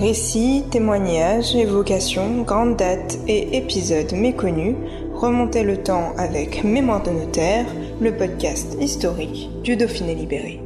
Récits, témoignages, évocations, grandes dates et épisodes méconnus, remontez le temps avec Mémoire de notaire, le podcast historique du Dauphiné libéré.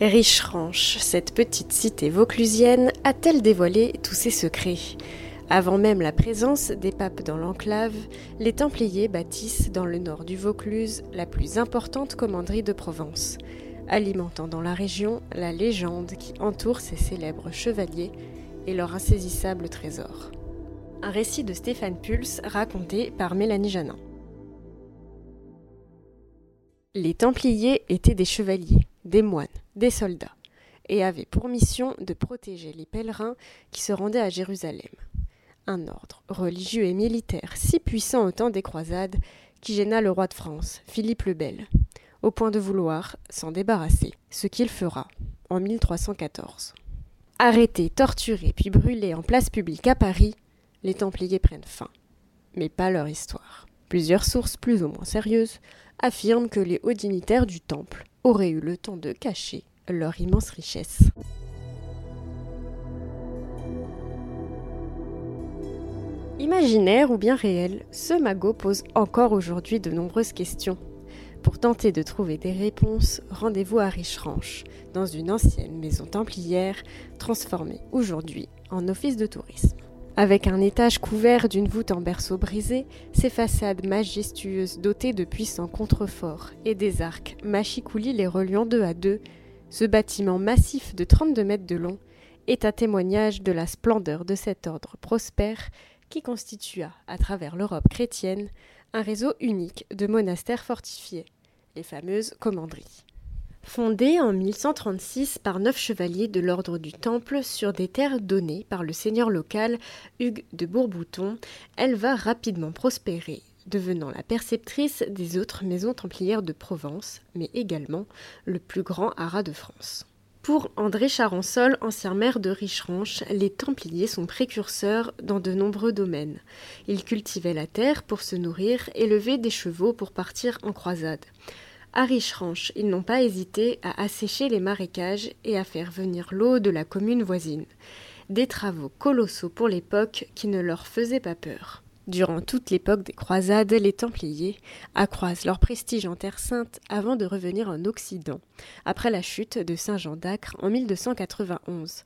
Riche-Ranche, cette petite cité vauclusienne, a-t-elle dévoilé tous ses secrets? Avant même la présence des papes dans l'enclave, les Templiers bâtissent dans le nord du Vaucluse la plus importante commanderie de Provence, alimentant dans la région la légende qui entoure ces célèbres chevaliers et leur insaisissable trésor. Un récit de Stéphane Pulse raconté par Mélanie Janin. Les Templiers étaient des chevaliers, des moines, des soldats, et avaient pour mission de protéger les pèlerins qui se rendaient à Jérusalem. Un ordre religieux et militaire si puissant au temps des croisades qui gêna le roi de France, Philippe le Bel, au point de vouloir s'en débarrasser, ce qu'il fera en 1314. Arrêtés, torturés puis brûlés en place publique à Paris, les Templiers prennent fin. Mais pas leur histoire. Plusieurs sources plus ou moins sérieuses affirment que les hauts dignitaires du Temple auraient eu le temps de cacher leur immense richesse. Imaginaire ou bien réel, ce magot pose encore aujourd'hui de nombreuses questions. Pour tenter de trouver des réponses, rendez-vous à Richeranche, dans une ancienne maison templière transformée aujourd'hui en office de tourisme. Avec un étage couvert d'une voûte en berceau brisé, ses façades majestueuses dotées de puissants contreforts et des arcs machicoulis les reliant deux à deux, ce bâtiment massif de 32 mètres de long est un témoignage de la splendeur de cet ordre prospère qui constitua, à travers l'Europe chrétienne, un réseau unique de monastères fortifiés, les fameuses commanderies. Fondée en 1136 par neuf chevaliers de l'ordre du Temple sur des terres données par le seigneur local Hugues de Bourbouton, elle va rapidement prospérer, devenant la perceptrice des autres maisons templières de Provence, mais également le plus grand haras de France. Pour André Charançol, ancien maire de Richeranche, les Templiers sont précurseurs dans de nombreux domaines. Ils cultivaient la terre pour se nourrir et levaient des chevaux pour partir en croisade. À Richeranche, ils n'ont pas hésité à assécher les marécages et à faire venir l'eau de la commune voisine. Des travaux colossaux pour l'époque qui ne leur faisaient pas peur. Durant toute l'époque des croisades, les Templiers accroissent leur prestige en Terre Sainte avant de revenir en Occident, après la chute de Saint-Jean d'Acre en 1291.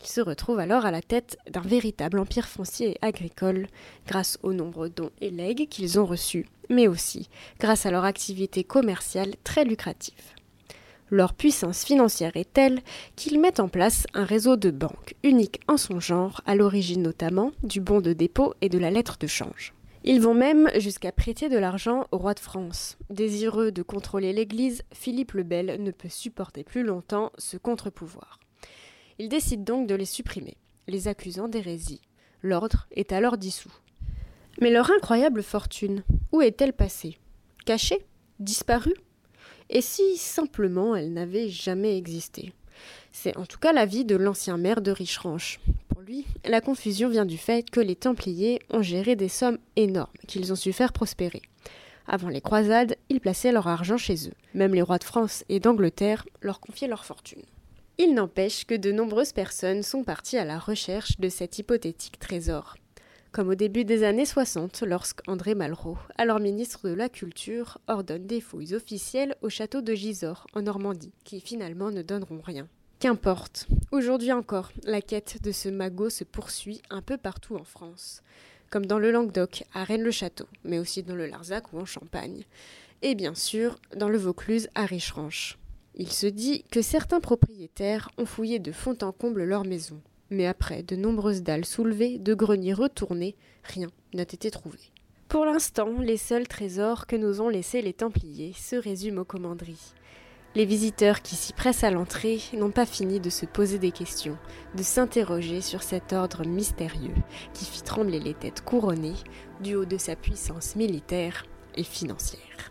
Ils se retrouvent alors à la tête d'un véritable empire foncier et agricole, grâce aux nombreux dons et legs qu'ils ont reçus, mais aussi grâce à leur activité commerciale très lucrative. Leur puissance financière est telle qu'ils mettent en place un réseau de banques unique en son genre, à l'origine notamment du bon de dépôt et de la lettre de change. Ils vont même jusqu'à prêter de l'argent au roi de France. Désireux de contrôler l'Église, Philippe le Bel ne peut supporter plus longtemps ce contre-pouvoir. Il décide donc de les supprimer, les accusant d'hérésie. L'ordre est alors dissous. Mais leur incroyable fortune, où est-elle passée? Cachée? Disparue? Et si simplement elle n'avait jamais existé? C'est en tout cas l'avis de l'ancien maire de Richeranche. Pour lui, la confusion vient du fait que les Templiers ont géré des sommes énormes qu'ils ont su faire prospérer. Avant les croisades, ils plaçaient leur argent chez eux. Même les rois de France et d'Angleterre leur confiaient leur fortune. Il n'empêche que de nombreuses personnes sont parties à la recherche de cet hypothétique trésor comme au début des années 60, lorsqu'André Malraux, alors ministre de la Culture, ordonne des fouilles officielles au château de Gisors, en Normandie, qui finalement ne donneront rien. Qu'importe, aujourd'hui encore, la quête de ce magot se poursuit un peu partout en France, comme dans le Languedoc, à Rennes-le-Château, mais aussi dans le Larzac ou en Champagne, et bien sûr dans le Vaucluse à Richeranche. Il se dit que certains propriétaires ont fouillé de fond en comble leur maison, mais après de nombreuses dalles soulevées, de greniers retournés, rien n'a été trouvé. Pour l'instant, les seuls trésors que nous ont laissés les Templiers se résument aux commanderies. Les visiteurs qui s'y pressent à l'entrée n'ont pas fini de se poser des questions, de s'interroger sur cet ordre mystérieux qui fit trembler les têtes couronnées du haut de sa puissance militaire et financière.